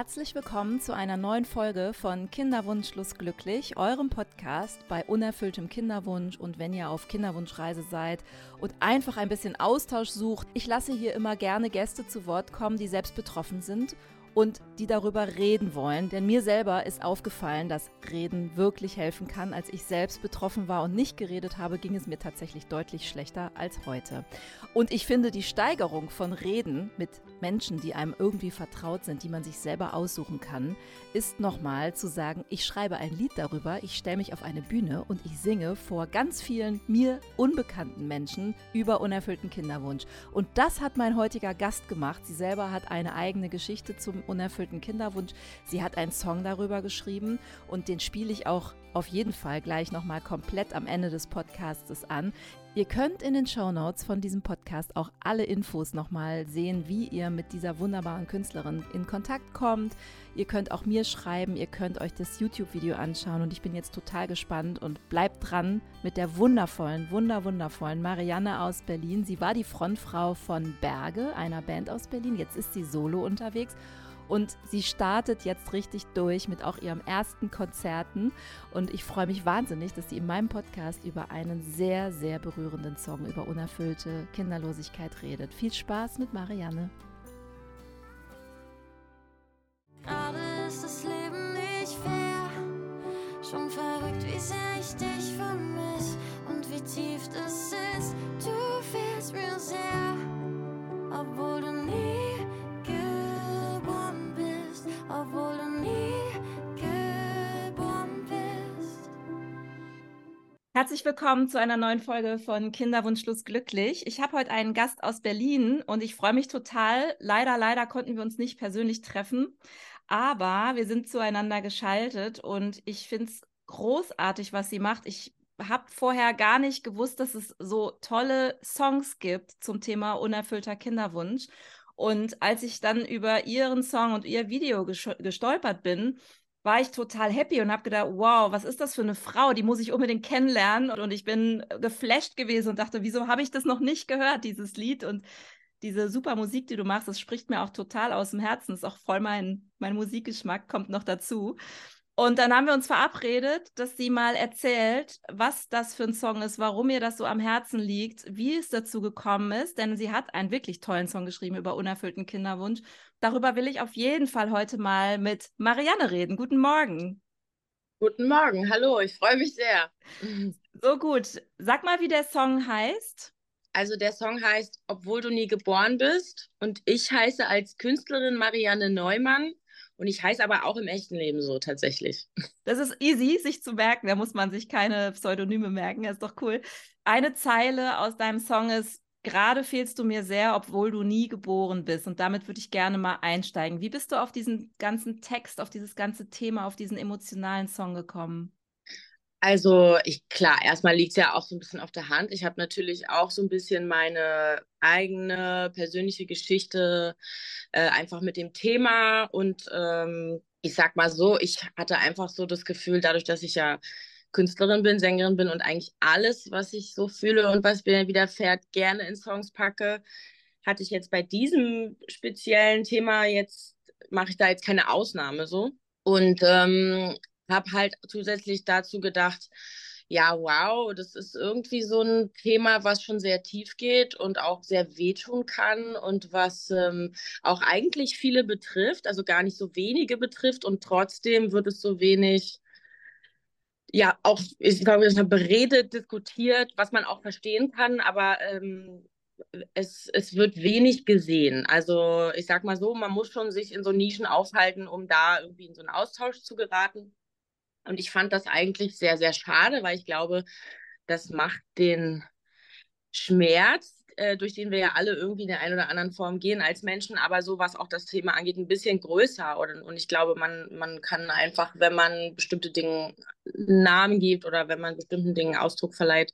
Herzlich willkommen zu einer neuen Folge von Kinderwunschlos glücklich, eurem Podcast bei unerfülltem Kinderwunsch und wenn ihr auf Kinderwunschreise seid und einfach ein bisschen Austausch sucht. Ich lasse hier immer gerne Gäste zu Wort kommen, die selbst betroffen sind und die darüber reden wollen. Denn mir selber ist aufgefallen, dass Reden wirklich helfen kann. Als ich selbst betroffen war und nicht geredet habe, ging es mir tatsächlich deutlich schlechter als heute. Und ich finde die Steigerung von Reden mit Menschen, die einem irgendwie vertraut sind, die man sich selber aussuchen kann, ist nochmal zu sagen, ich schreibe ein Lied darüber, ich stelle mich auf eine Bühne und ich singe vor ganz vielen mir unbekannten Menschen über unerfüllten Kinderwunsch. Und das hat mein heutiger Gast gemacht. Sie selber hat eine eigene Geschichte zum unerfüllten Kinderwunsch. Sie hat einen Song darüber geschrieben und den spiele ich auch auf jeden Fall gleich nochmal komplett am Ende des Podcasts an. Ihr könnt in den Show Notes von diesem Podcast auch alle Infos nochmal sehen, wie ihr mit dieser wunderbaren Künstlerin in Kontakt kommt. Ihr könnt auch mir schreiben, ihr könnt euch das YouTube-Video anschauen und ich bin jetzt total gespannt und bleibt dran mit der wundervollen, wunder, wundervollen Marianne aus Berlin. Sie war die Frontfrau von Berge, einer Band aus Berlin. Jetzt ist sie solo unterwegs und sie startet jetzt richtig durch mit auch ihrem ersten Konzerten. Und ich freue mich wahnsinnig, dass sie in meinem Podcast über einen sehr, sehr berührenden Song über unerfüllte Kinderlosigkeit redet. Viel Spaß mit Marianne. Herzlich willkommen zu einer neuen Folge von Kinderwunschlos glücklich. Ich habe heute einen Gast aus Berlin und ich freue mich total. Leider, leider konnten wir uns nicht persönlich treffen, aber wir sind zueinander geschaltet und ich finde es großartig, was sie macht. Ich habe vorher gar nicht gewusst, dass es so tolle Songs gibt zum Thema unerfüllter Kinderwunsch. Und als ich dann über ihren Song und ihr Video gestolpert bin, war ich total happy und habe gedacht, wow, was ist das für eine Frau? Die muss ich unbedingt kennenlernen. Und ich bin geflasht gewesen und dachte, wieso habe ich das noch nicht gehört, dieses Lied? Und diese super Musik, die du machst, das spricht mir auch total aus dem Herzen. Ist auch voll mein, mein Musikgeschmack, kommt noch dazu. Und dann haben wir uns verabredet, dass sie mal erzählt, was das für ein Song ist, warum ihr das so am Herzen liegt, wie es dazu gekommen ist, denn sie hat einen wirklich tollen Song geschrieben über unerfüllten Kinderwunsch. Darüber will ich auf jeden Fall heute mal mit Marianne reden. Guten Morgen. Guten Morgen, hallo, ich freue mich sehr. So gut. Sag mal, wie der Song heißt. Also der Song heißt Obwohl du nie geboren bist und ich heiße als Künstlerin Marianne Neumann und ich heiße aber auch im echten Leben so tatsächlich. Das ist easy, sich zu merken. Da muss man sich keine Pseudonyme merken. Das ist doch cool. Eine Zeile aus deinem Song ist, gerade fehlst du mir sehr, obwohl du nie geboren bist. Und damit würde ich gerne mal einsteigen. Wie bist du auf diesen ganzen Text, auf dieses ganze Thema, auf diesen emotionalen Song gekommen? Also, ich, klar, erstmal liegt es ja auch so ein bisschen auf der Hand. Ich habe natürlich auch so ein bisschen meine eigene persönliche Geschichte äh, einfach mit dem Thema und ähm, ich sag mal so, ich hatte einfach so das Gefühl, dadurch, dass ich ja Künstlerin bin, Sängerin bin und eigentlich alles, was ich so fühle und was mir widerfährt, gerne in Songs packe, hatte ich jetzt bei diesem speziellen Thema jetzt, mache ich da jetzt keine Ausnahme so. Und ähm, habe halt zusätzlich dazu gedacht, ja, wow, das ist irgendwie so ein Thema, was schon sehr tief geht und auch sehr wehtun kann und was ähm, auch eigentlich viele betrifft, also gar nicht so wenige betrifft und trotzdem wird es so wenig, ja, auch, ich glaube, beredet, diskutiert, was man auch verstehen kann, aber ähm, es, es wird wenig gesehen. Also ich sag mal so, man muss schon sich in so Nischen aufhalten, um da irgendwie in so einen Austausch zu geraten. Und ich fand das eigentlich sehr, sehr schade, weil ich glaube, das macht den Schmerz, äh, durch den wir ja alle irgendwie in der einen oder anderen Form gehen als Menschen, aber so was auch das Thema angeht, ein bisschen größer. Und, und ich glaube, man, man kann einfach, wenn man bestimmte Dinge Namen gibt oder wenn man bestimmten Dingen Ausdruck verleiht,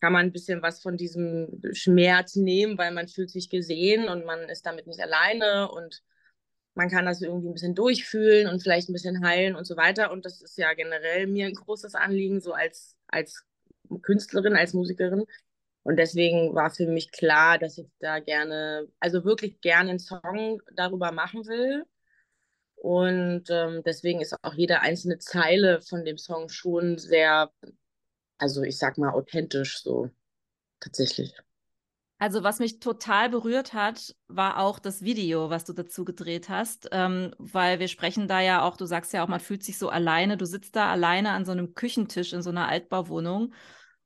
kann man ein bisschen was von diesem Schmerz nehmen, weil man fühlt sich gesehen und man ist damit nicht alleine und man kann das irgendwie ein bisschen durchfühlen und vielleicht ein bisschen heilen und so weiter. Und das ist ja generell mir ein großes Anliegen, so als, als Künstlerin, als Musikerin. Und deswegen war für mich klar, dass ich da gerne, also wirklich gerne einen Song darüber machen will. Und ähm, deswegen ist auch jede einzelne Zeile von dem Song schon sehr, also ich sag mal, authentisch so tatsächlich. Also was mich total berührt hat, war auch das Video, was du dazu gedreht hast, ähm, weil wir sprechen da ja auch, du sagst ja auch, man fühlt sich so alleine, du sitzt da alleine an so einem Küchentisch in so einer Altbauwohnung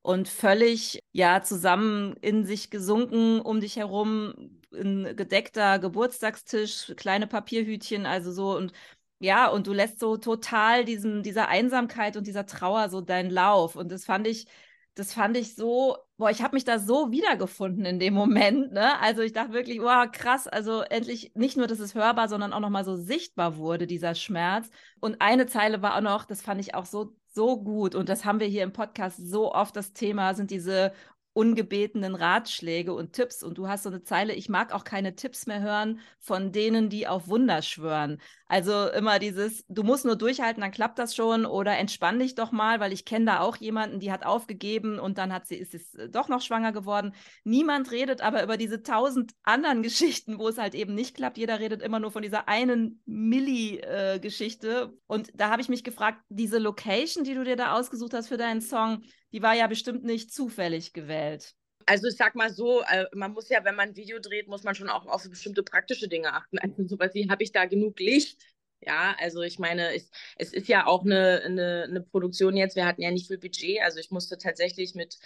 und völlig ja zusammen in sich gesunken, um dich herum ein gedeckter Geburtstagstisch, kleine Papierhütchen, also so. Und ja, und du lässt so total diesem, dieser Einsamkeit und dieser Trauer so deinen Lauf. Und das fand ich das fand ich so, boah, ich habe mich da so wiedergefunden in dem Moment. Ne? Also ich dachte wirklich, wow, krass, also endlich nicht nur, dass es hörbar, sondern auch nochmal so sichtbar wurde, dieser Schmerz. Und eine Zeile war auch noch, das fand ich auch so, so gut. Und das haben wir hier im Podcast so oft das Thema, sind diese ungebetenen Ratschläge und Tipps. Und du hast so eine Zeile, ich mag auch keine Tipps mehr hören von denen, die auf Wunder schwören. Also immer dieses, du musst nur durchhalten, dann klappt das schon oder entspann dich doch mal, weil ich kenne da auch jemanden, die hat aufgegeben und dann hat sie, ist es äh, doch noch schwanger geworden. Niemand redet aber über diese tausend anderen Geschichten, wo es halt eben nicht klappt. Jeder redet immer nur von dieser einen Milli-Geschichte. Äh, und da habe ich mich gefragt, diese Location, die du dir da ausgesucht hast für deinen Song, die war ja bestimmt nicht zufällig gewählt. Also ich sag mal so, äh, man muss ja, wenn man ein Video dreht, muss man schon auch auf bestimmte praktische Dinge achten. Also sowas wie, habe ich da genug Licht? Ja, also ich meine, es, es ist ja auch eine, eine, eine Produktion jetzt, wir hatten ja nicht viel Budget, also ich musste tatsächlich mit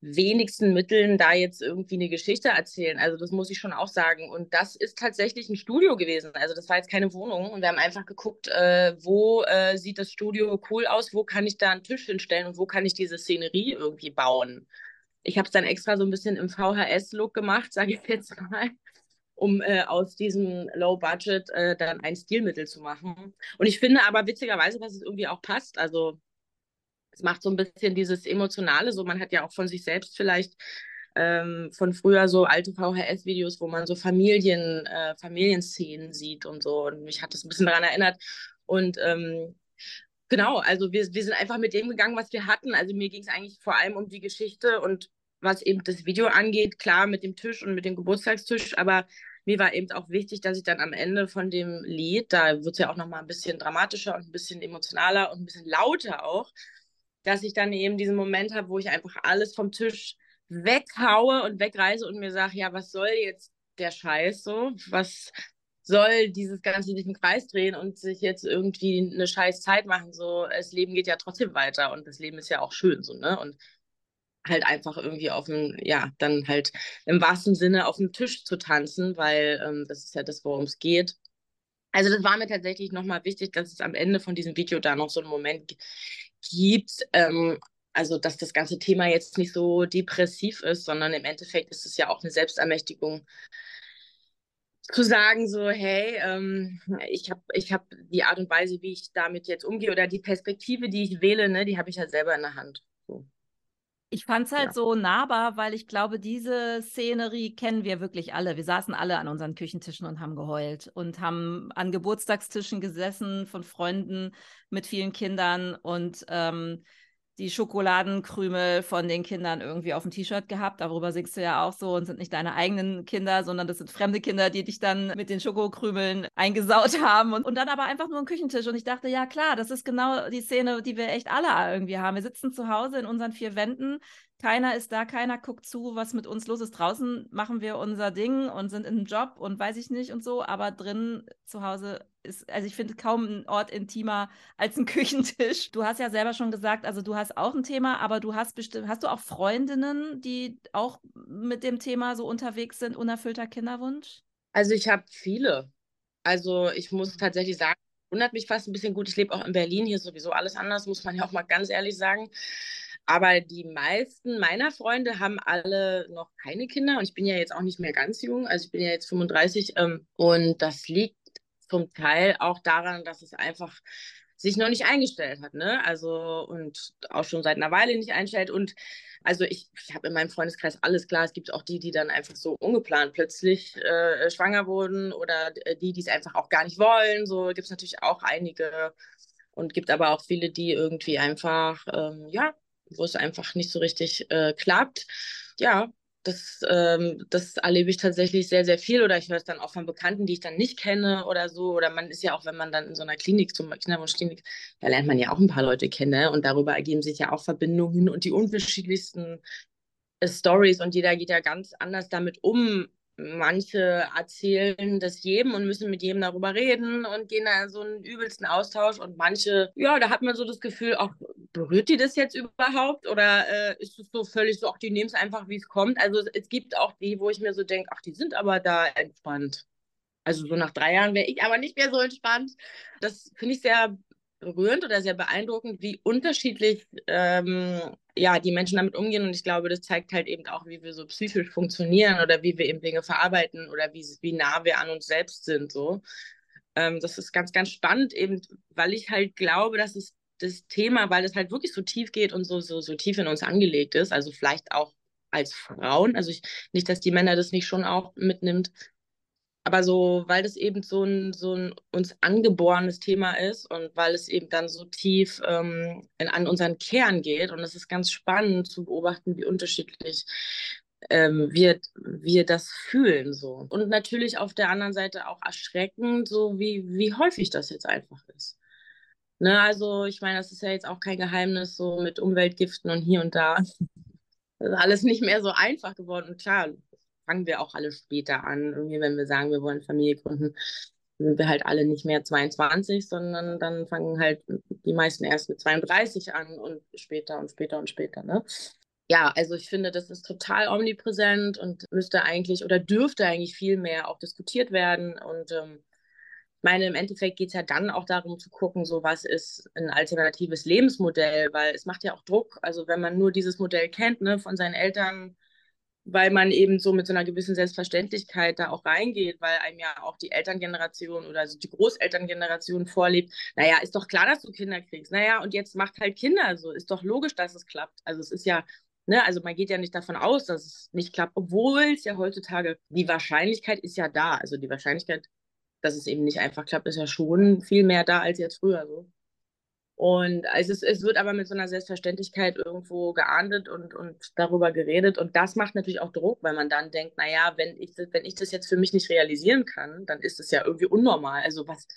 wenigsten Mitteln da jetzt irgendwie eine Geschichte erzählen. Also das muss ich schon auch sagen. Und das ist tatsächlich ein Studio gewesen. Also das war jetzt keine Wohnung. Und wir haben einfach geguckt, äh, wo äh, sieht das Studio cool aus, wo kann ich da einen Tisch hinstellen und wo kann ich diese Szenerie irgendwie bauen. Ich habe es dann extra so ein bisschen im VHS-Look gemacht, sage ich jetzt mal um äh, aus diesem Low Budget äh, dann ein Stilmittel zu machen. Und ich finde aber witzigerweise, dass es irgendwie auch passt. Also es macht so ein bisschen dieses Emotionale, so man hat ja auch von sich selbst vielleicht ähm, von früher so alte VHS-Videos, wo man so Familien, äh, Familienszenen sieht und so. Und mich hat das ein bisschen daran erinnert. Und ähm, genau, also wir, wir sind einfach mit dem gegangen, was wir hatten. Also mir ging es eigentlich vor allem um die Geschichte und was eben das Video angeht, klar mit dem Tisch und mit dem Geburtstagstisch, aber mir war eben auch wichtig, dass ich dann am Ende von dem Lied, da wird es ja auch nochmal ein bisschen dramatischer und ein bisschen emotionaler und ein bisschen lauter auch, dass ich dann eben diesen Moment habe, wo ich einfach alles vom Tisch weghaue und wegreise und mir sage, ja, was soll jetzt der Scheiß so? Was soll dieses ganze sich im Kreis drehen und sich jetzt irgendwie eine scheiß Zeit machen? So, das Leben geht ja trotzdem weiter und das Leben ist ja auch schön so, ne? Und halt einfach irgendwie auf dem, ja, dann halt im wahrsten Sinne auf dem Tisch zu tanzen, weil ähm, das ist ja das, worum es geht. Also das war mir tatsächlich nochmal wichtig, dass es am Ende von diesem Video da noch so einen Moment gibt, ähm, also dass das ganze Thema jetzt nicht so depressiv ist, sondern im Endeffekt ist es ja auch eine Selbstermächtigung zu sagen, so, hey, ähm, ich habe ich hab die Art und Weise, wie ich damit jetzt umgehe oder die Perspektive, die ich wähle, ne, die habe ich halt selber in der Hand. So. Ich fand es halt ja. so nahbar, weil ich glaube, diese Szenerie kennen wir wirklich alle. Wir saßen alle an unseren Küchentischen und haben geheult und haben an Geburtstagstischen gesessen von Freunden mit vielen Kindern und ähm, die Schokoladenkrümel von den Kindern irgendwie auf dem T-Shirt gehabt. Darüber singst du ja auch so und sind nicht deine eigenen Kinder, sondern das sind fremde Kinder, die dich dann mit den Schokokrümeln eingesaut haben. Und, und dann aber einfach nur ein Küchentisch. Und ich dachte, ja klar, das ist genau die Szene, die wir echt alle irgendwie haben. Wir sitzen zu Hause in unseren vier Wänden, keiner ist da, keiner guckt zu, was mit uns los ist. Draußen machen wir unser Ding und sind in einem Job und weiß ich nicht und so, aber drin zu Hause ist, also ich finde kaum ein Ort intimer als ein Küchentisch. Du hast ja selber schon gesagt, also du hast auch ein Thema, aber du hast bestimmt, hast du auch Freundinnen, die auch mit dem Thema so unterwegs sind, unerfüllter Kinderwunsch? Also ich habe viele. Also ich muss tatsächlich sagen, wundert mich fast ein bisschen gut. Ich lebe auch in Berlin, hier sowieso alles anders, muss man ja auch mal ganz ehrlich sagen. Aber die meisten meiner Freunde haben alle noch keine Kinder und ich bin ja jetzt auch nicht mehr ganz jung, also ich bin ja jetzt 35 ähm, und das liegt zum Teil auch daran, dass es einfach sich noch nicht eingestellt hat, ne? Also und auch schon seit einer Weile nicht einstellt. Und also ich, ich habe in meinem Freundeskreis alles klar. Es gibt auch die, die dann einfach so ungeplant plötzlich äh, schwanger wurden oder die, die es einfach auch gar nicht wollen. So gibt es natürlich auch einige. Und gibt aber auch viele, die irgendwie einfach, ähm, ja, wo es einfach nicht so richtig äh, klappt. Ja, das, ähm, das erlebe ich tatsächlich sehr, sehr viel oder ich höre es dann auch von Bekannten, die ich dann nicht kenne oder so. Oder man ist ja auch, wenn man dann in so einer Klinik, zum Kinderwunschklinik, da lernt man ja auch ein paar Leute kennen ne? und darüber ergeben sich ja auch Verbindungen und die unterschiedlichsten äh, Stories und jeder geht ja ganz anders damit um, manche erzählen das jedem und müssen mit jedem darüber reden und gehen da in so einen übelsten Austausch und manche, ja, da hat man so das Gefühl, auch berührt die das jetzt überhaupt oder äh, ist es so völlig so, ach, die nehmen es einfach, wie es kommt. Also es gibt auch die, wo ich mir so denke, ach, die sind aber da entspannt. Also so nach drei Jahren wäre ich aber nicht mehr so entspannt. Das finde ich sehr berührend oder sehr beeindruckend, wie unterschiedlich ähm, ja, die Menschen damit umgehen. Und ich glaube, das zeigt halt eben auch, wie wir so psychisch funktionieren oder wie wir eben Dinge verarbeiten oder wie, wie nah wir an uns selbst sind. So. Ähm, das ist ganz, ganz spannend, eben, weil ich halt glaube, dass es das Thema, weil es halt wirklich so tief geht und so, so, so tief in uns angelegt ist, also vielleicht auch als Frauen, also ich, nicht, dass die Männer das nicht schon auch mitnimmt, aber so, weil das eben so ein, so ein uns angeborenes Thema ist und weil es eben dann so tief ähm, in, an unseren Kern geht. Und es ist ganz spannend zu beobachten, wie unterschiedlich ähm, wir, wir das fühlen. So. Und natürlich auf der anderen Seite auch erschreckend, so wie, wie häufig das jetzt einfach ist. Ne, also ich meine, das ist ja jetzt auch kein Geheimnis, so mit Umweltgiften und hier und da. Das ist alles nicht mehr so einfach geworden. Und klar, fangen wir auch alle später an. Irgendwie, wenn wir sagen, wir wollen Familie gründen, sind wir halt alle nicht mehr 22, sondern dann fangen halt die meisten erst mit 32 an und später und später und später. Ne? Ja, also ich finde, das ist total omnipräsent und müsste eigentlich oder dürfte eigentlich viel mehr auch diskutiert werden. Und ähm, ich meine, im Endeffekt geht es ja dann auch darum zu gucken, so was ist ein alternatives Lebensmodell, weil es macht ja auch Druck. Also wenn man nur dieses Modell kennt, ne, von seinen Eltern weil man eben so mit so einer gewissen Selbstverständlichkeit da auch reingeht, weil einem ja auch die Elterngeneration oder also die Großelterngeneration vorlebt, naja, ist doch klar, dass du Kinder kriegst. Naja, und jetzt macht halt Kinder so. Ist doch logisch, dass es klappt. Also es ist ja, ne, also man geht ja nicht davon aus, dass es nicht klappt, obwohl es ja heutzutage, die Wahrscheinlichkeit ist ja da. Also die Wahrscheinlichkeit, dass es eben nicht einfach klappt, ist ja schon viel mehr da als jetzt früher so. Und es, ist, es wird aber mit so einer Selbstverständlichkeit irgendwo geahndet und, und darüber geredet. Und das macht natürlich auch Druck, weil man dann denkt, naja, wenn ich, wenn ich das jetzt für mich nicht realisieren kann, dann ist das ja irgendwie unnormal. Also was,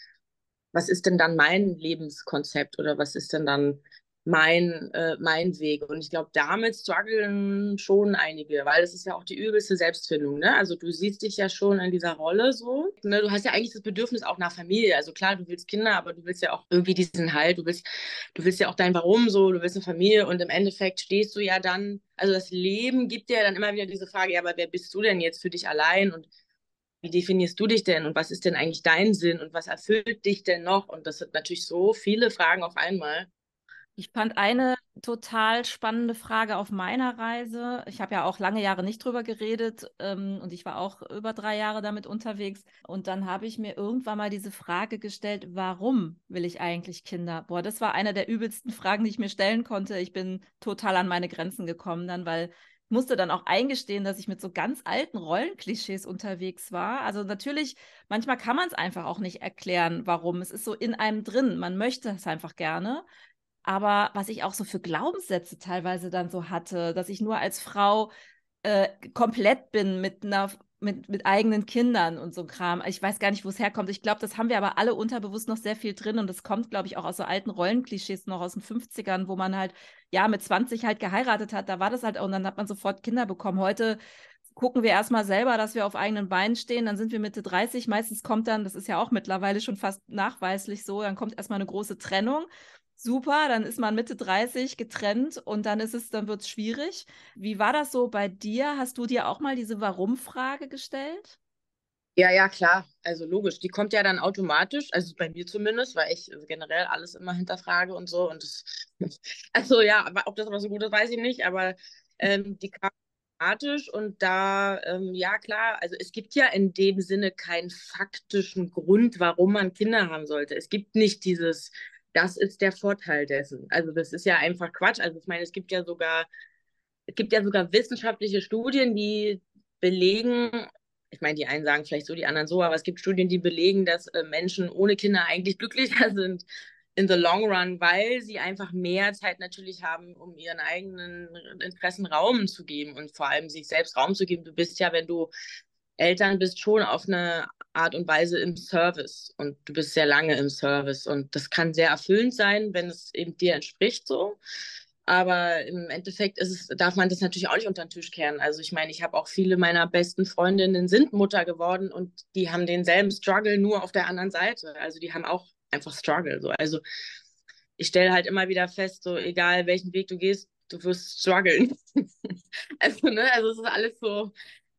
was ist denn dann mein Lebenskonzept oder was ist denn dann mein, äh, mein Weg. Und ich glaube, damit strugglen schon einige, weil das ist ja auch die übelste Selbstfindung. Ne? Also du siehst dich ja schon in dieser Rolle so. Ne? Du hast ja eigentlich das Bedürfnis auch nach Familie. Also klar, du willst Kinder, aber du willst ja auch irgendwie diesen Halt. Du willst, du willst ja auch dein Warum so, du willst eine Familie und im Endeffekt stehst du ja dann, also das Leben gibt dir ja dann immer wieder diese Frage, ja, aber wer bist du denn jetzt für dich allein und wie definierst du dich denn und was ist denn eigentlich dein Sinn und was erfüllt dich denn noch? Und das sind natürlich so viele Fragen auf einmal. Ich fand eine total spannende Frage auf meiner Reise. Ich habe ja auch lange Jahre nicht drüber geredet ähm, und ich war auch über drei Jahre damit unterwegs. Und dann habe ich mir irgendwann mal diese Frage gestellt, warum will ich eigentlich Kinder? Boah, das war eine der übelsten Fragen, die ich mir stellen konnte. Ich bin total an meine Grenzen gekommen dann, weil ich musste dann auch eingestehen, dass ich mit so ganz alten Rollenklischees unterwegs war. Also natürlich, manchmal kann man es einfach auch nicht erklären, warum. Es ist so in einem drin. Man möchte es einfach gerne. Aber was ich auch so für Glaubenssätze teilweise dann so hatte, dass ich nur als Frau äh, komplett bin mit einer mit, mit eigenen Kindern und so Kram. Ich weiß gar nicht, wo es herkommt. Ich glaube, das haben wir aber alle unterbewusst noch sehr viel drin und das kommt, glaube ich, auch aus so alten Rollenklischees noch aus den 50ern, wo man halt, ja, mit 20 halt geheiratet hat. Da war das halt, und dann hat man sofort Kinder bekommen. Heute gucken wir erstmal selber, dass wir auf eigenen Beinen stehen. Dann sind wir Mitte 30. Meistens kommt dann, das ist ja auch mittlerweile schon fast nachweislich so, dann kommt erstmal eine große Trennung super, dann ist man Mitte 30 getrennt und dann ist es, dann wird es schwierig. Wie war das so bei dir? Hast du dir auch mal diese Warum-Frage gestellt? Ja, ja, klar. Also logisch. Die kommt ja dann automatisch, also bei mir zumindest, weil ich generell alles immer hinterfrage und so. Und das, also ja, ob das aber so gut ist, weiß ich nicht. Aber ähm, die kam automatisch und da, ähm, ja klar, also es gibt ja in dem Sinne keinen faktischen Grund, warum man Kinder haben sollte. Es gibt nicht dieses, das ist der Vorteil dessen. Also das ist ja einfach Quatsch. Also ich meine, es gibt ja sogar, es gibt ja sogar wissenschaftliche Studien, die belegen, ich meine, die einen sagen vielleicht so, die anderen so, aber es gibt Studien, die belegen, dass äh, Menschen ohne Kinder eigentlich glücklicher sind in the long run, weil sie einfach mehr Zeit natürlich haben, um ihren eigenen Interessen Raum zu geben und vor allem sich selbst Raum zu geben. Du bist ja, wenn du Eltern bist, schon auf eine Art und Weise im Service und du bist sehr lange im Service und das kann sehr erfüllend sein, wenn es eben dir entspricht so. Aber im Endeffekt es, darf man das natürlich auch nicht unter den Tisch kehren. Also ich meine, ich habe auch viele meiner besten Freundinnen sind Mutter geworden und die haben denselben Struggle nur auf der anderen Seite. Also die haben auch einfach Struggle. So. Also ich stelle halt immer wieder fest, so egal welchen Weg du gehst, du wirst strugglen. also, ne, also es ist alles so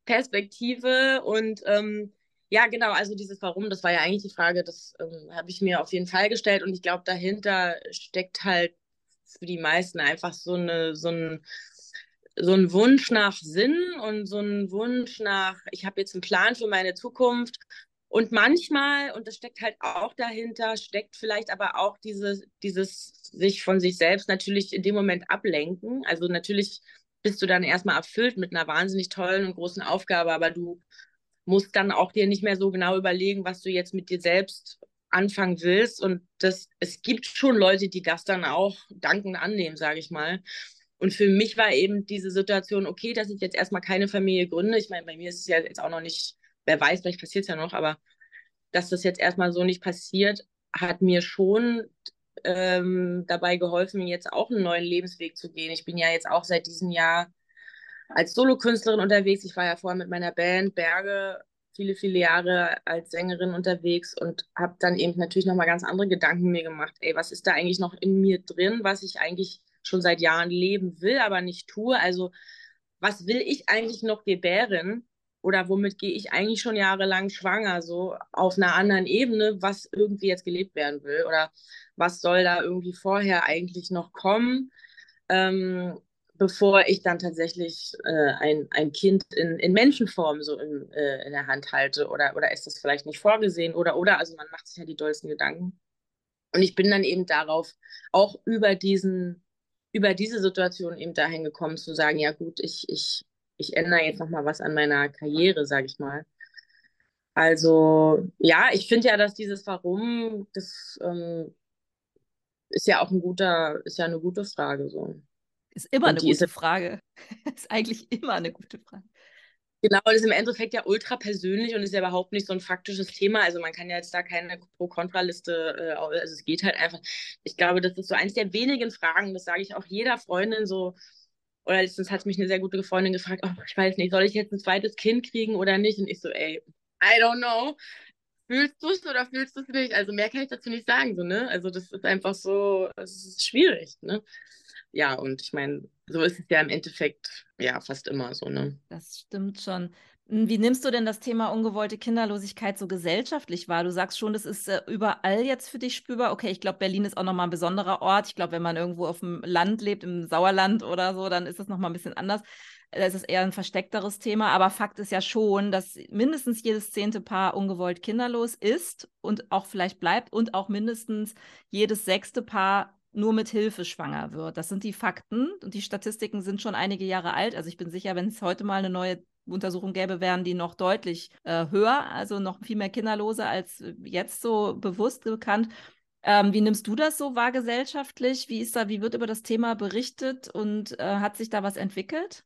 Perspektive und ähm, ja, genau, also dieses Warum, das war ja eigentlich die Frage, das ähm, habe ich mir auf jeden Fall gestellt und ich glaube, dahinter steckt halt für die meisten einfach so, eine, so, ein, so ein Wunsch nach Sinn und so ein Wunsch nach, ich habe jetzt einen Plan für meine Zukunft und manchmal, und das steckt halt auch dahinter, steckt vielleicht aber auch diese, dieses sich von sich selbst natürlich in dem Moment ablenken. Also natürlich bist du dann erstmal erfüllt mit einer wahnsinnig tollen und großen Aufgabe, aber du musst dann auch dir nicht mehr so genau überlegen, was du jetzt mit dir selbst anfangen willst. Und das, es gibt schon Leute, die das dann auch dankend annehmen, sage ich mal. Und für mich war eben diese Situation, okay, dass ich jetzt erstmal keine Familie gründe. Ich meine, bei mir ist es ja jetzt auch noch nicht wer weiß, vielleicht passiert es ja noch, aber dass das jetzt erstmal so nicht passiert, hat mir schon ähm, dabei geholfen, jetzt auch einen neuen Lebensweg zu gehen. Ich bin ja jetzt auch seit diesem Jahr als Solokünstlerin unterwegs. Ich war ja vorher mit meiner Band Berge viele, viele Jahre als Sängerin unterwegs und habe dann eben natürlich nochmal ganz andere Gedanken mir gemacht. Ey, was ist da eigentlich noch in mir drin, was ich eigentlich schon seit Jahren leben will, aber nicht tue? Also, was will ich eigentlich noch gebären? Oder womit gehe ich eigentlich schon jahrelang schwanger, so auf einer anderen Ebene, was irgendwie jetzt gelebt werden will oder was soll da irgendwie vorher eigentlich noch kommen, ähm, bevor ich dann tatsächlich äh, ein, ein Kind in, in Menschenform so in, äh, in der Hand halte oder, oder ist das vielleicht nicht vorgesehen oder oder, also man macht sich ja die dollsten Gedanken. Und ich bin dann eben darauf auch über diesen über diese Situation eben dahin gekommen zu sagen, ja gut, ich, ich ich ändere jetzt nochmal was an meiner Karriere, sage ich mal. Also ja, ich finde ja, dass dieses Warum, das ähm, ist ja auch ein guter, ist ja eine gute Frage so. Ist immer Und eine gute ist, Frage. ist eigentlich immer eine gute Frage. Genau, das ist im Endeffekt ja ultra persönlich und ist ja überhaupt nicht so ein faktisches Thema. Also man kann ja jetzt da keine Pro-Kontra-Liste, äh, also es geht halt einfach. Ich glaube, das ist so eins der wenigen Fragen, das sage ich auch jeder Freundin so, oder letztens hat mich eine sehr gute Freundin gefragt, oh, ich weiß nicht, soll ich jetzt ein zweites Kind kriegen oder nicht? Und ich so, ey, I don't know. Fühlst du es oder fühlst du es nicht? Also mehr kann ich dazu nicht sagen, so, ne? Also das ist einfach so, es ist schwierig, ne? Ja, und ich meine, so ist es ja im Endeffekt ja fast immer so, ne? Das stimmt schon. Hm, wie nimmst du denn das Thema ungewollte Kinderlosigkeit so gesellschaftlich wahr? Du sagst schon, das ist äh, überall jetzt für dich spürbar. Okay, ich glaube, Berlin ist auch nochmal ein besonderer Ort. Ich glaube, wenn man irgendwo auf dem Land lebt, im Sauerland oder so, dann ist das nochmal ein bisschen anders. Da ist es eher ein versteckteres Thema. Aber Fakt ist ja schon, dass mindestens jedes zehnte Paar ungewollt kinderlos ist und auch vielleicht bleibt und auch mindestens jedes sechste Paar nur mit Hilfe schwanger wird. Das sind die Fakten und die Statistiken sind schon einige Jahre alt. Also ich bin sicher, wenn es heute mal eine neue Untersuchung gäbe, wären die noch deutlich äh, höher, also noch viel mehr Kinderlose als äh, jetzt so bewusst bekannt. Ähm, wie nimmst du das so wahr gesellschaftlich? Wie ist da, wie wird über das Thema berichtet und äh, hat sich da was entwickelt?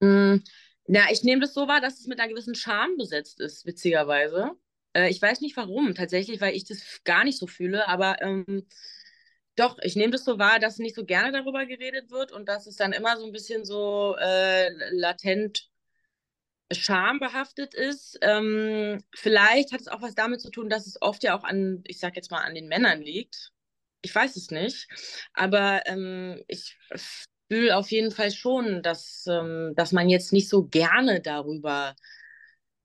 Mm, na, ich nehme das so wahr, dass es mit einer gewissen Scham besetzt ist, witzigerweise. Äh, ich weiß nicht warum, tatsächlich, weil ich das gar nicht so fühle, aber ähm, doch, ich nehme das so wahr, dass nicht so gerne darüber geredet wird und dass es dann immer so ein bisschen so äh, latent schambehaftet ist. Ähm, vielleicht hat es auch was damit zu tun, dass es oft ja auch an, ich sag jetzt mal, an den Männern liegt. Ich weiß es nicht. Aber ähm, ich fühle auf jeden Fall schon, dass, ähm, dass man jetzt nicht so gerne darüber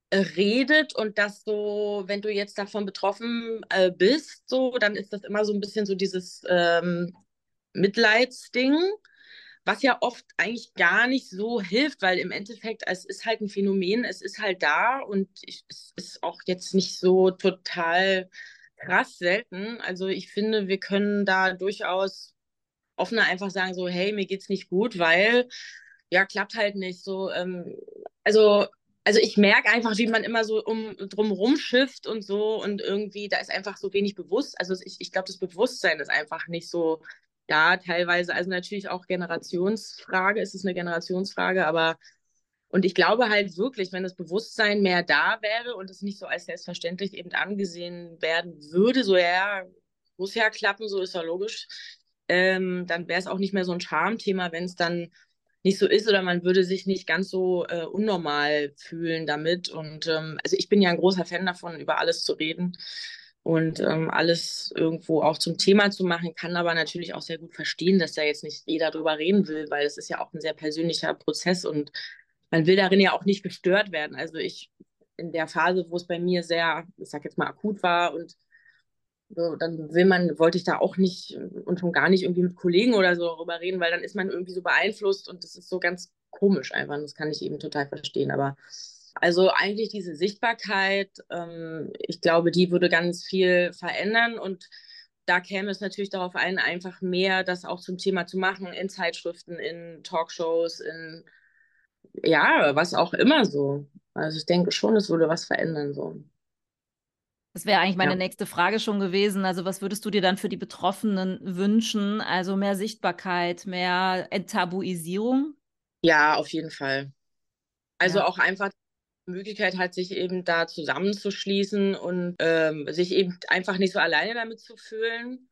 äh, redet und dass so, wenn du jetzt davon betroffen äh, bist, so, dann ist das immer so ein bisschen so dieses ähm, Mitleidsding was ja oft eigentlich gar nicht so hilft, weil im Endeffekt, es ist halt ein Phänomen, es ist halt da und ich, es ist auch jetzt nicht so total krass selten. Also ich finde, wir können da durchaus offener einfach sagen, so, hey, mir geht's nicht gut, weil ja, klappt halt nicht so. Ähm, also also ich merke einfach, wie man immer so um drumherum schifft und so und irgendwie, da ist einfach so wenig bewusst. Also ich, ich glaube, das Bewusstsein ist einfach nicht so da teilweise. Also natürlich auch Generationsfrage, ist es eine Generationsfrage, aber und ich glaube halt wirklich, wenn das Bewusstsein mehr da wäre und es nicht so als selbstverständlich eben angesehen werden würde, so ja, muss ja klappen, so ist ja logisch, ähm, dann wäre es auch nicht mehr so ein Charmthema, wenn es dann nicht so ist oder man würde sich nicht ganz so äh, unnormal fühlen damit. Und ähm, also ich bin ja ein großer Fan davon, über alles zu reden und ähm, alles irgendwo auch zum Thema zu machen, kann aber natürlich auch sehr gut verstehen, dass da jetzt nicht jeder drüber reden will, weil es ist ja auch ein sehr persönlicher Prozess und man will darin ja auch nicht gestört werden. Also ich in der Phase, wo es bei mir sehr, ich sag jetzt mal, akut war und so, dann will man, wollte ich da auch nicht und schon gar nicht irgendwie mit Kollegen oder so darüber reden, weil dann ist man irgendwie so beeinflusst und das ist so ganz komisch einfach. Das kann ich eben total verstehen. Aber also eigentlich diese Sichtbarkeit, ähm, ich glaube, die würde ganz viel verändern und da käme es natürlich darauf ein, einfach mehr das auch zum Thema zu machen, in Zeitschriften, in Talkshows, in ja, was auch immer so. Also ich denke schon, es würde was verändern so. Das wäre eigentlich meine ja. nächste Frage schon gewesen. Also, was würdest du dir dann für die Betroffenen wünschen? Also mehr Sichtbarkeit, mehr Enttabuisierung? Ja, auf jeden Fall. Also ja. auch einfach Möglichkeit hat, sich eben da zusammenzuschließen und ähm, sich eben einfach nicht so alleine damit zu fühlen.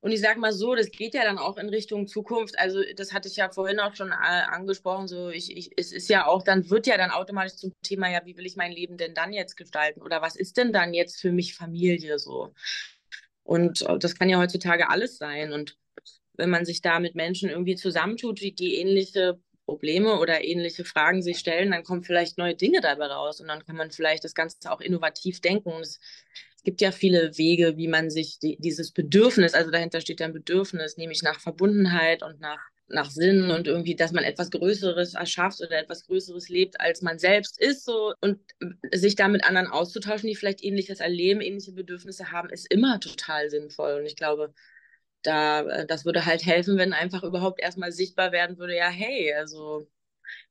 Und ich sage mal so, das geht ja dann auch in Richtung Zukunft. Also das hatte ich ja vorhin auch schon äh, angesprochen. So, ich, ich, es ist ja auch, dann wird ja dann automatisch zum Thema, ja, wie will ich mein Leben denn dann jetzt gestalten? Oder was ist denn dann jetzt für mich Familie so? Und äh, das kann ja heutzutage alles sein. Und wenn man sich da mit Menschen irgendwie zusammentut, die, die ähnliche Probleme oder ähnliche Fragen sich stellen, dann kommen vielleicht neue Dinge dabei raus und dann kann man vielleicht das Ganze auch innovativ denken. Es, es gibt ja viele Wege, wie man sich die, dieses Bedürfnis, also dahinter steht ja ein Bedürfnis, nämlich nach Verbundenheit und nach, nach Sinn und irgendwie, dass man etwas Größeres erschafft oder etwas Größeres lebt, als man selbst ist, so und sich da mit anderen auszutauschen, die vielleicht ähnliches erleben, ähnliche Bedürfnisse haben, ist immer total sinnvoll. Und ich glaube, da, äh, das würde halt helfen, wenn einfach überhaupt erstmal sichtbar werden würde, ja, hey, also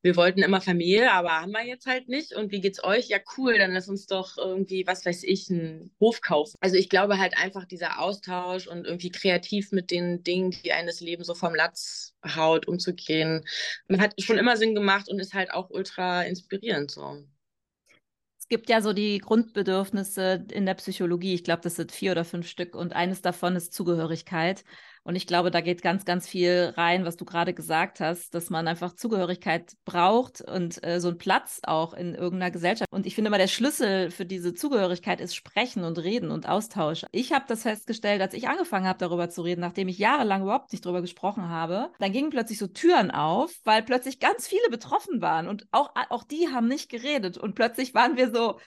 wir wollten immer Familie, aber haben wir jetzt halt nicht. Und wie geht's euch? Ja, cool, dann lass uns doch irgendwie, was weiß ich, einen Hof kaufen. Also ich glaube halt einfach dieser Austausch und irgendwie kreativ mit den Dingen, die eines Leben so vom Latz haut, umzugehen. Man hat schon immer Sinn gemacht und ist halt auch ultra inspirierend so. Es gibt ja so die Grundbedürfnisse in der Psychologie. Ich glaube, das sind vier oder fünf Stück und eines davon ist Zugehörigkeit. Und ich glaube, da geht ganz, ganz viel rein, was du gerade gesagt hast, dass man einfach Zugehörigkeit braucht und äh, so einen Platz auch in irgendeiner Gesellschaft. Und ich finde immer, der Schlüssel für diese Zugehörigkeit ist Sprechen und Reden und Austausch. Ich habe das festgestellt, als ich angefangen habe, darüber zu reden, nachdem ich jahrelang überhaupt nicht darüber gesprochen habe. Dann gingen plötzlich so Türen auf, weil plötzlich ganz viele betroffen waren und auch, auch die haben nicht geredet. Und plötzlich waren wir so,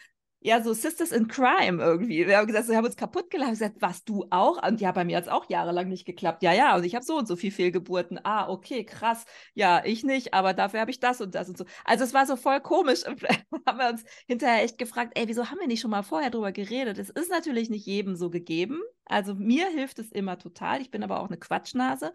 ja, so Sisters in Crime irgendwie. Wir haben gesagt, wir haben uns kaputt gelacht. Ich gesagt, was du auch? Und ja, bei mir hat es auch jahrelang nicht geklappt. Ja, ja, und ich habe so und so viel Fehlgeburten. Ah, okay, krass. Ja, ich nicht, aber dafür habe ich das und das und so. Also es war so voll komisch. Und haben wir uns hinterher echt gefragt, ey, wieso haben wir nicht schon mal vorher drüber geredet? Es ist natürlich nicht jedem so gegeben. Also mir hilft es immer total. Ich bin aber auch eine Quatschnase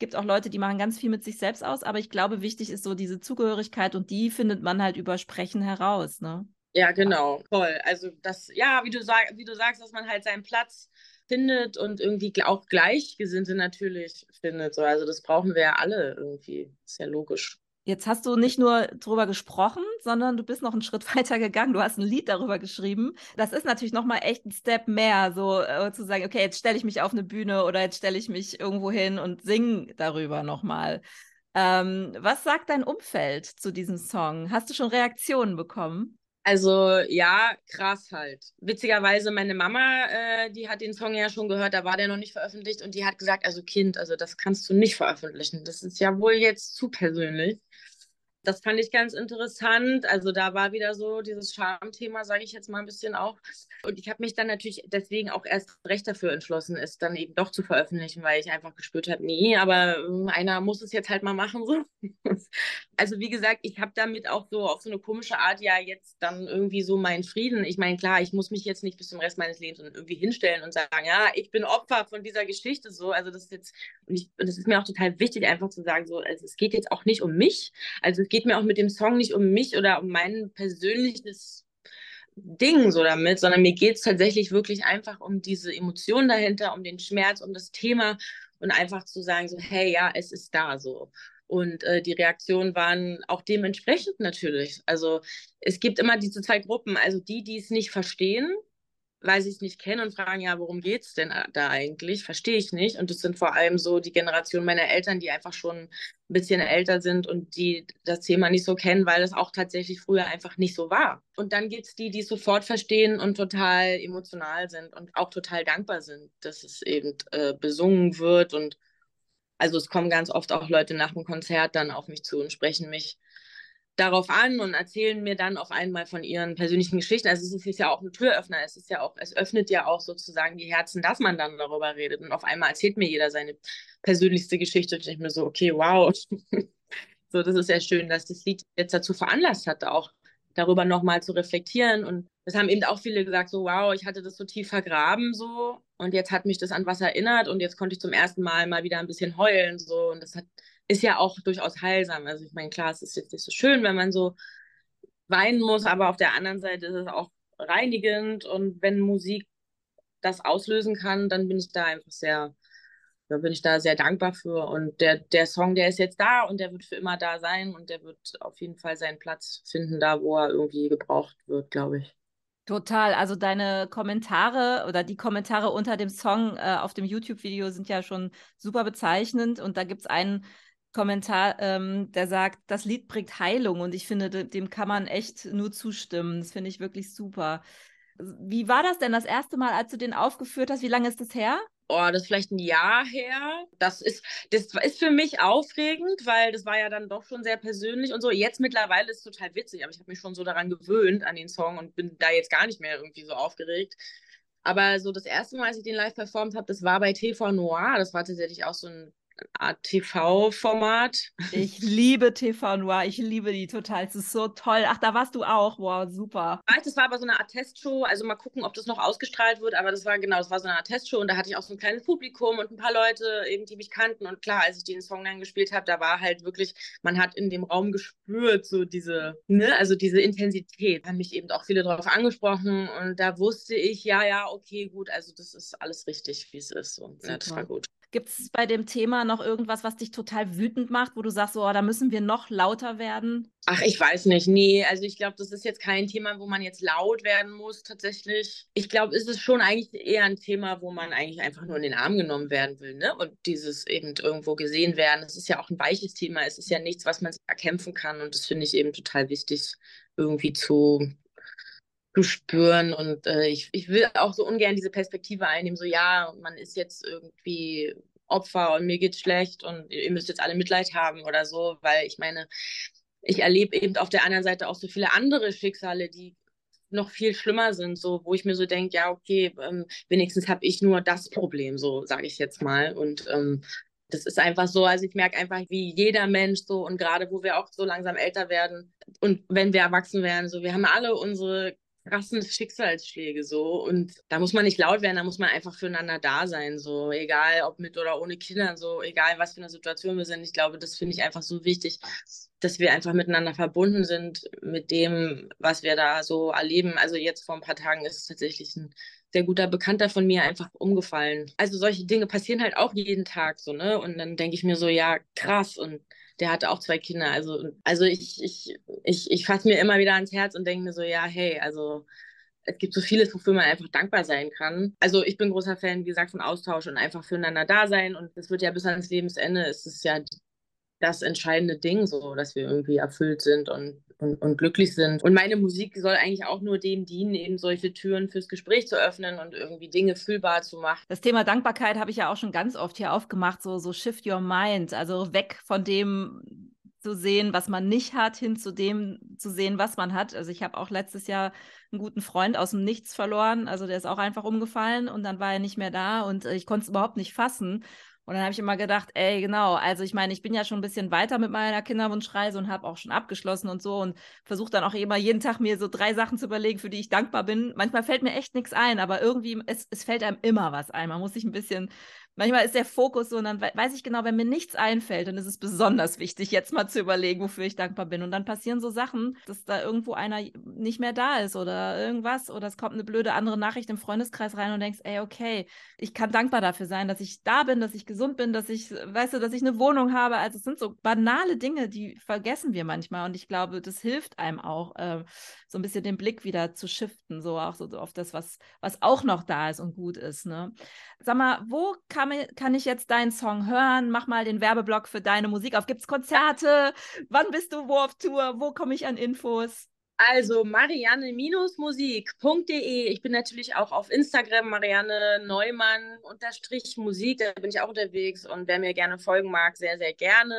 gibt auch Leute, die machen ganz viel mit sich selbst aus, aber ich glaube, wichtig ist so diese Zugehörigkeit und die findet man halt über Sprechen heraus, ne? Ja, genau, toll. Also das, ja, wie du, sag, wie du sagst, dass man halt seinen Platz findet und irgendwie auch Gleichgesinnte natürlich findet. So. Also das brauchen wir ja alle irgendwie. Ist ja logisch. Jetzt hast du nicht nur darüber gesprochen, sondern du bist noch einen Schritt weiter gegangen. Du hast ein Lied darüber geschrieben. Das ist natürlich nochmal echt ein Step mehr, so äh, zu sagen, okay, jetzt stelle ich mich auf eine Bühne oder jetzt stelle ich mich irgendwo hin und singe darüber nochmal. Ähm, was sagt dein Umfeld zu diesem Song? Hast du schon Reaktionen bekommen? Also ja, krass halt. Witzigerweise, meine Mama, äh, die hat den Song ja schon gehört, da war der noch nicht veröffentlicht und die hat gesagt, also Kind, also das kannst du nicht veröffentlichen. Das ist ja wohl jetzt zu persönlich. Das fand ich ganz interessant. Also da war wieder so dieses Charmthema, sage ich jetzt mal ein bisschen auch. Und ich habe mich dann natürlich deswegen auch erst recht dafür entschlossen, es dann eben doch zu veröffentlichen, weil ich einfach gespürt habe, nee, aber äh, einer muss es jetzt halt mal machen. So. Also wie gesagt, ich habe damit auch so auf so eine komische Art ja jetzt dann irgendwie so meinen Frieden. Ich meine, klar, ich muss mich jetzt nicht bis zum Rest meines Lebens irgendwie hinstellen und sagen, ja, ich bin Opfer von dieser Geschichte so. Also das ist jetzt, und, ich, und das ist mir auch total wichtig, einfach zu sagen, so, also es geht jetzt auch nicht um mich. Also geht mir auch mit dem Song nicht um mich oder um mein persönliches Ding so damit, sondern mir geht es tatsächlich wirklich einfach um diese Emotion dahinter, um den Schmerz, um das Thema und einfach zu sagen, so, hey, ja, es ist da so. Und äh, die Reaktionen waren auch dementsprechend natürlich. Also es gibt immer diese zwei Gruppen, also die, die es nicht verstehen, weil sie es nicht kennen und fragen, ja, worum geht es denn da eigentlich? Verstehe ich nicht. Und das sind vor allem so die Generation meiner Eltern, die einfach schon ein bisschen älter sind und die das Thema nicht so kennen, weil es auch tatsächlich früher einfach nicht so war. Und dann gibt es die, die es sofort verstehen und total emotional sind und auch total dankbar sind, dass es eben äh, besungen wird. Und also es kommen ganz oft auch Leute nach dem Konzert dann auf mich zu und sprechen mich darauf an und erzählen mir dann auf einmal von ihren persönlichen Geschichten. Also es ist ja auch ein Türöffner, es ist ja auch, es öffnet ja auch sozusagen die Herzen, dass man dann darüber redet. Und auf einmal erzählt mir jeder seine persönlichste Geschichte und ich denke mir so, okay, wow. so, das ist ja schön, dass das Lied jetzt dazu veranlasst hat, auch darüber nochmal zu reflektieren. Und das haben eben auch viele gesagt, so, wow, ich hatte das so tief vergraben, so. Und jetzt hat mich das an was erinnert und jetzt konnte ich zum ersten Mal mal wieder ein bisschen heulen, so. Und das hat ist ja auch durchaus heilsam. Also ich meine, klar, es ist jetzt nicht so schön, wenn man so weinen muss, aber auf der anderen Seite ist es auch reinigend und wenn Musik das auslösen kann, dann bin ich da einfach sehr, da bin ich da sehr dankbar für. Und der, der Song, der ist jetzt da und der wird für immer da sein und der wird auf jeden Fall seinen Platz finden, da wo er irgendwie gebraucht wird, glaube ich. Total. Also deine Kommentare oder die Kommentare unter dem Song äh, auf dem YouTube-Video sind ja schon super bezeichnend. Und da gibt es einen Kommentar, ähm, der sagt, das Lied bringt Heilung und ich finde, dem kann man echt nur zustimmen. Das finde ich wirklich super. Wie war das denn das erste Mal, als du den aufgeführt hast? Wie lange ist das her? Oh, das ist vielleicht ein Jahr her. Das ist, das ist für mich aufregend, weil das war ja dann doch schon sehr persönlich und so. Jetzt mittlerweile ist es total witzig, aber ich habe mich schon so daran gewöhnt, an den Song und bin da jetzt gar nicht mehr irgendwie so aufgeregt. Aber so das erste Mal, als ich den live performt habe, das war bei TV Noir. Das war tatsächlich auch so ein Art TV-Format. Ich liebe TV Noir, ich liebe die total. Es ist so toll. Ach, da warst du auch. Wow, super. Das war aber so eine Art Testshow. Also mal gucken, ob das noch ausgestrahlt wird. Aber das war genau, das war so eine Art Testshow und da hatte ich auch so ein kleines Publikum und ein paar Leute, eben, die mich kannten. Und klar, als ich den Song dann gespielt habe, da war halt wirklich, man hat in dem Raum gespürt, so diese, ne, also diese Intensität. Da haben mich eben auch viele darauf angesprochen und da wusste ich, ja, ja, okay, gut, also das ist alles richtig, wie es ist. Und ja, das war gut. Gibt es bei dem Thema noch irgendwas, was dich total wütend macht, wo du sagst, oh, da müssen wir noch lauter werden? Ach, ich weiß nicht. Nee, also ich glaube, das ist jetzt kein Thema, wo man jetzt laut werden muss, tatsächlich. Ich glaube, es ist schon eigentlich eher ein Thema, wo man eigentlich einfach nur in den Arm genommen werden will, ne? Und dieses eben irgendwo gesehen werden. Das ist ja auch ein weiches Thema. Es ist ja nichts, was man erkämpfen kann. Und das finde ich eben total wichtig, irgendwie zu, zu spüren. Und äh, ich, ich will auch so ungern diese Perspektive einnehmen, so ja, man ist jetzt irgendwie Opfer und mir geht's schlecht und ihr müsst jetzt alle Mitleid haben oder so, weil ich meine, ich erlebe eben auf der anderen Seite auch so viele andere Schicksale, die noch viel schlimmer sind, so wo ich mir so denke, ja, okay, ähm, wenigstens habe ich nur das Problem, so sage ich jetzt mal. Und ähm, das ist einfach so, also ich merke einfach, wie jeder Mensch so und gerade wo wir auch so langsam älter werden und wenn wir erwachsen werden, so wir haben alle unsere krassen Schicksalsschläge so und da muss man nicht laut werden, da muss man einfach füreinander da sein, so egal ob mit oder ohne Kinder, so egal was für eine Situation wir sind. Ich glaube, das finde ich einfach so wichtig, dass wir einfach miteinander verbunden sind mit dem, was wir da so erleben. Also jetzt vor ein paar Tagen ist es tatsächlich ein sehr guter Bekannter von mir einfach umgefallen. Also solche Dinge passieren halt auch jeden Tag so, ne? Und dann denke ich mir so, ja, krass und der hatte auch zwei Kinder. Also, also ich, ich, ich, ich fasse mir immer wieder ans Herz und denke mir so, ja, hey, also es gibt so vieles, wofür man einfach dankbar sein kann. Also ich bin großer Fan, wie gesagt, von Austausch und einfach füreinander da sein. Und das wird ja bis ans Lebensende, ist ja das entscheidende Ding, so dass wir irgendwie erfüllt sind und, und, und, glücklich sind. Und meine Musik soll eigentlich auch nur dem dienen, eben solche Türen fürs Gespräch zu öffnen und irgendwie Dinge fühlbar zu machen. Das Thema Dankbarkeit habe ich ja auch schon ganz oft hier aufgemacht, so, so Shift Your Mind, also weg von dem zu sehen, was man nicht hat, hin zu dem zu sehen, was man hat. Also ich habe auch letztes Jahr einen guten Freund aus dem Nichts verloren. Also der ist auch einfach umgefallen und dann war er nicht mehr da und äh, ich konnte es überhaupt nicht fassen. Und dann habe ich immer gedacht, ey, genau, also ich meine, ich bin ja schon ein bisschen weiter mit meiner Kinderwunschreise und habe auch schon abgeschlossen und so und versuche dann auch immer jeden Tag mir so drei Sachen zu überlegen, für die ich dankbar bin. Manchmal fällt mir echt nichts ein, aber irgendwie, es, es fällt einem immer was ein. Man muss sich ein bisschen manchmal ist der Fokus so und dann weiß ich genau, wenn mir nichts einfällt, dann ist es besonders wichtig, jetzt mal zu überlegen, wofür ich dankbar bin. Und dann passieren so Sachen, dass da irgendwo einer nicht mehr da ist oder irgendwas oder es kommt eine blöde andere Nachricht im Freundeskreis rein und denkst, ey, okay, ich kann dankbar dafür sein, dass ich da bin, dass ich gesund bin, dass ich, weißt du, dass ich eine Wohnung habe. Also es sind so banale Dinge, die vergessen wir manchmal und ich glaube, das hilft einem auch, äh, so ein bisschen den Blick wieder zu shiften, so auch so auf das, was, was auch noch da ist und gut ist. Ne? Sag mal, wo kann kann, kann ich jetzt deinen Song hören? Mach mal den Werbeblock für deine Musik auf. Gibt es Konzerte? Wann bist du wo auf Tour? Wo komme ich an Infos? Also marianne-musik.de. Ich bin natürlich auch auf Instagram, Marianne Neumann unterstrich Musik. Da bin ich auch unterwegs und wer mir gerne folgen mag, sehr, sehr gerne.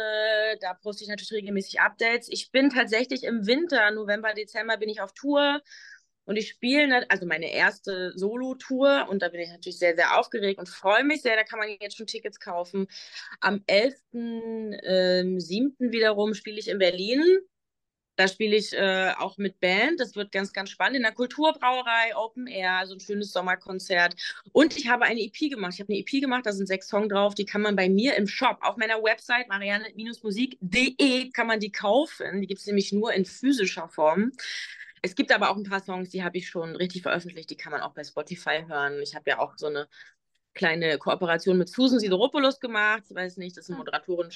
Da poste ich natürlich regelmäßig Updates. Ich bin tatsächlich im Winter, November, Dezember, bin ich auf Tour und ich spiele, also meine erste Solo-Tour und da bin ich natürlich sehr, sehr aufgeregt und freue mich sehr. Da kann man jetzt schon Tickets kaufen. Am 11.07. Ähm, wiederum spiele ich in Berlin. Da spiele ich äh, auch mit Band. Das wird ganz, ganz spannend. In der Kulturbrauerei, Open Air, so ein schönes Sommerkonzert. Und ich habe eine EP gemacht. Ich habe eine EP gemacht, da sind sechs Songs drauf. Die kann man bei mir im Shop, auf meiner Website marianne-musik.de kann man die kaufen. Die gibt es nämlich nur in physischer Form. Es gibt aber auch ein paar Songs, die habe ich schon richtig veröffentlicht, die kann man auch bei Spotify hören. Ich habe ja auch so eine kleine Kooperation mit Susan Sideropoulos gemacht. Ich weiß nicht, das ist eine ah. Moderatorin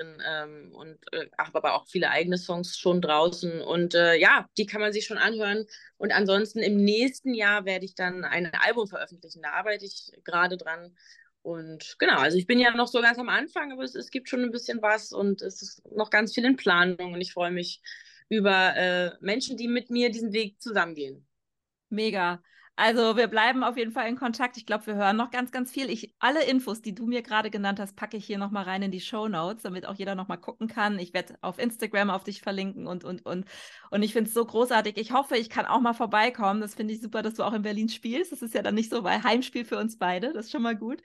ähm, und äh, aber auch viele eigene Songs schon draußen. Und äh, ja, die kann man sich schon anhören. Und ansonsten im nächsten Jahr werde ich dann ein Album veröffentlichen. Da arbeite ich gerade dran. Und genau, also ich bin ja noch so ganz am Anfang, aber es, es gibt schon ein bisschen was und es ist noch ganz viel in Planung und ich freue mich über äh, Menschen, die mit mir diesen Weg zusammengehen. Mega. Also wir bleiben auf jeden Fall in Kontakt. Ich glaube, wir hören noch ganz, ganz viel. Ich, alle Infos, die du mir gerade genannt hast, packe ich hier nochmal rein in die Show Notes, damit auch jeder nochmal gucken kann. Ich werde auf Instagram auf dich verlinken und, und, und. Und ich finde es so großartig. Ich hoffe, ich kann auch mal vorbeikommen. Das finde ich super, dass du auch in Berlin spielst. Das ist ja dann nicht so, weil Heimspiel für uns beide. Das ist schon mal gut.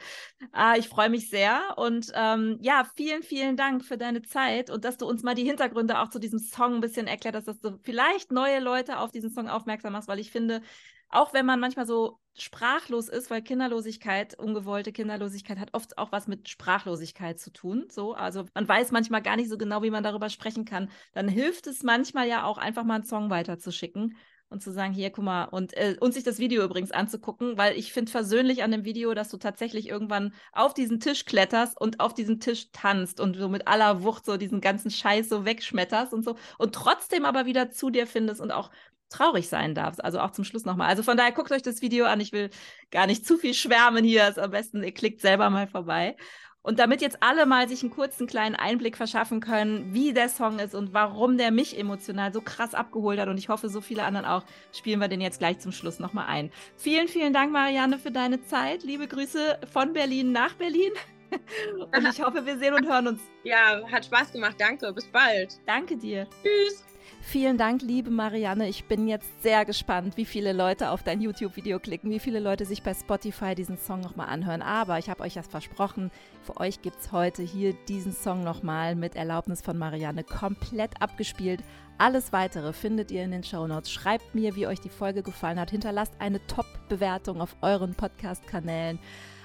Äh, ich freue mich sehr. Und ähm, ja, vielen, vielen Dank für deine Zeit und dass du uns mal die Hintergründe auch zu diesem Song ein bisschen erklärt hast, dass du vielleicht neue Leute auf diesen Song aufmerksam machst, weil ich finde, auch wenn man manchmal so sprachlos ist, weil Kinderlosigkeit, ungewollte Kinderlosigkeit hat oft auch was mit Sprachlosigkeit zu tun. So, also man weiß manchmal gar nicht so genau, wie man darüber sprechen kann. Dann hilft es manchmal ja auch einfach mal einen Song weiterzuschicken und zu sagen, hier, guck mal, und, äh, und sich das Video übrigens anzugucken, weil ich finde versöhnlich an dem Video, dass du tatsächlich irgendwann auf diesen Tisch kletterst und auf diesen Tisch tanzt und so mit aller Wucht so diesen ganzen Scheiß so wegschmetterst und so und trotzdem aber wieder zu dir findest und auch traurig sein darf. Also auch zum Schluss nochmal. Also von daher guckt euch das Video an. Ich will gar nicht zu viel schwärmen hier. Ist am besten, ihr klickt selber mal vorbei. Und damit jetzt alle mal sich einen kurzen kleinen Einblick verschaffen können, wie der Song ist und warum der mich emotional so krass abgeholt hat und ich hoffe, so viele anderen auch, spielen wir den jetzt gleich zum Schluss nochmal ein. Vielen, vielen Dank, Marianne, für deine Zeit. Liebe Grüße von Berlin nach Berlin. Und ich hoffe, wir sehen und hören uns. Ja, hat Spaß gemacht. Danke. Bis bald. Danke dir. Tschüss. Vielen Dank, liebe Marianne. Ich bin jetzt sehr gespannt, wie viele Leute auf dein YouTube-Video klicken, wie viele Leute sich bei Spotify diesen Song nochmal anhören. Aber ich habe euch das versprochen, für euch gibt es heute hier diesen Song nochmal mit Erlaubnis von Marianne komplett abgespielt. Alles weitere findet ihr in den Show Notes. Schreibt mir, wie euch die Folge gefallen hat. Hinterlasst eine Top-Bewertung auf euren Podcast-Kanälen.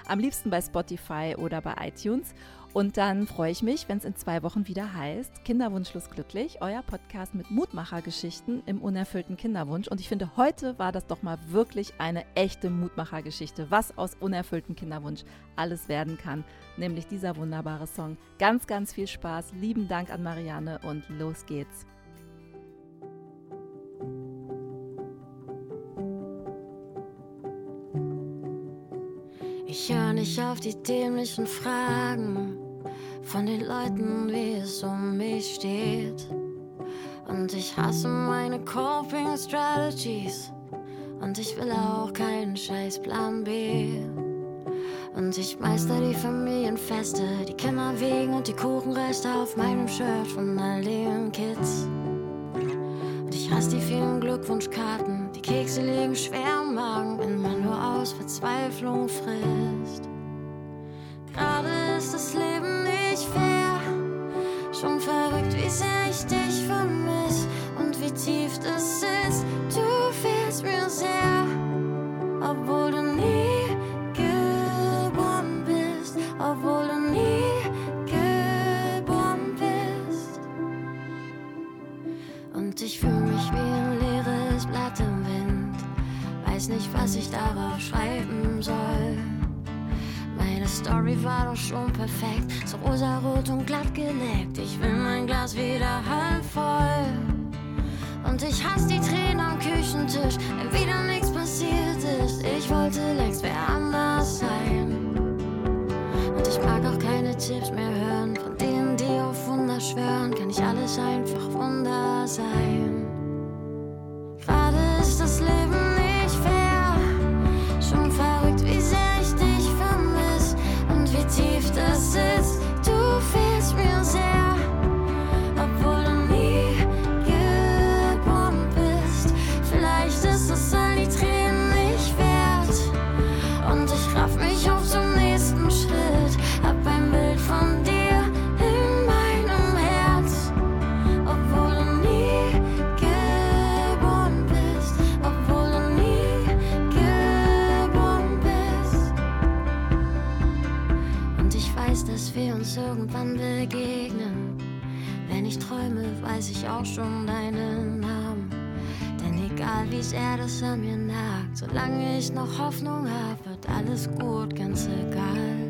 Am liebsten bei Spotify oder bei iTunes. Und dann freue ich mich, wenn es in zwei Wochen wieder heißt Kinderwunschlos glücklich, euer Podcast mit Mutmachergeschichten im unerfüllten Kinderwunsch. Und ich finde, heute war das doch mal wirklich eine echte Mutmachergeschichte, was aus unerfülltem Kinderwunsch alles werden kann. Nämlich dieser wunderbare Song. Ganz, ganz viel Spaß. Lieben Dank an Marianne und los geht's. Ich höre nicht auf die dämlichen Fragen von den Leuten, wie es um mich steht. Und ich hasse meine Coping Strategies. Und ich will auch keinen scheiß Plan B. Und ich meister die Familienfeste, die Kinder wegen und die Kuchenreste auf meinem Shirt von all den Kids. Und ich hasse die vielen Glückwunschkarten, die Kekse liegen schwer im Magen, wenn man nur aus Verzweiflung frisst. Story war doch schon perfekt, so rosarot und glatt geleckt. Ich will mein Glas wieder halb voll. Und ich hasse die Tränen am Küchentisch, wenn wieder nichts passiert ist. Ich wollte längst wer anders sein. Und ich mag auch keine Tipps mehr hören, von denen, die auf Wunder schwören. Kann ich alles einfach Wunder sein. Gerade ist das Leben irgendwann begegnen. Wenn ich träume, weiß ich auch schon deinen Namen. Denn egal wie sehr das an mir nagt, solange ich noch Hoffnung hab, wird alles gut, ganz egal.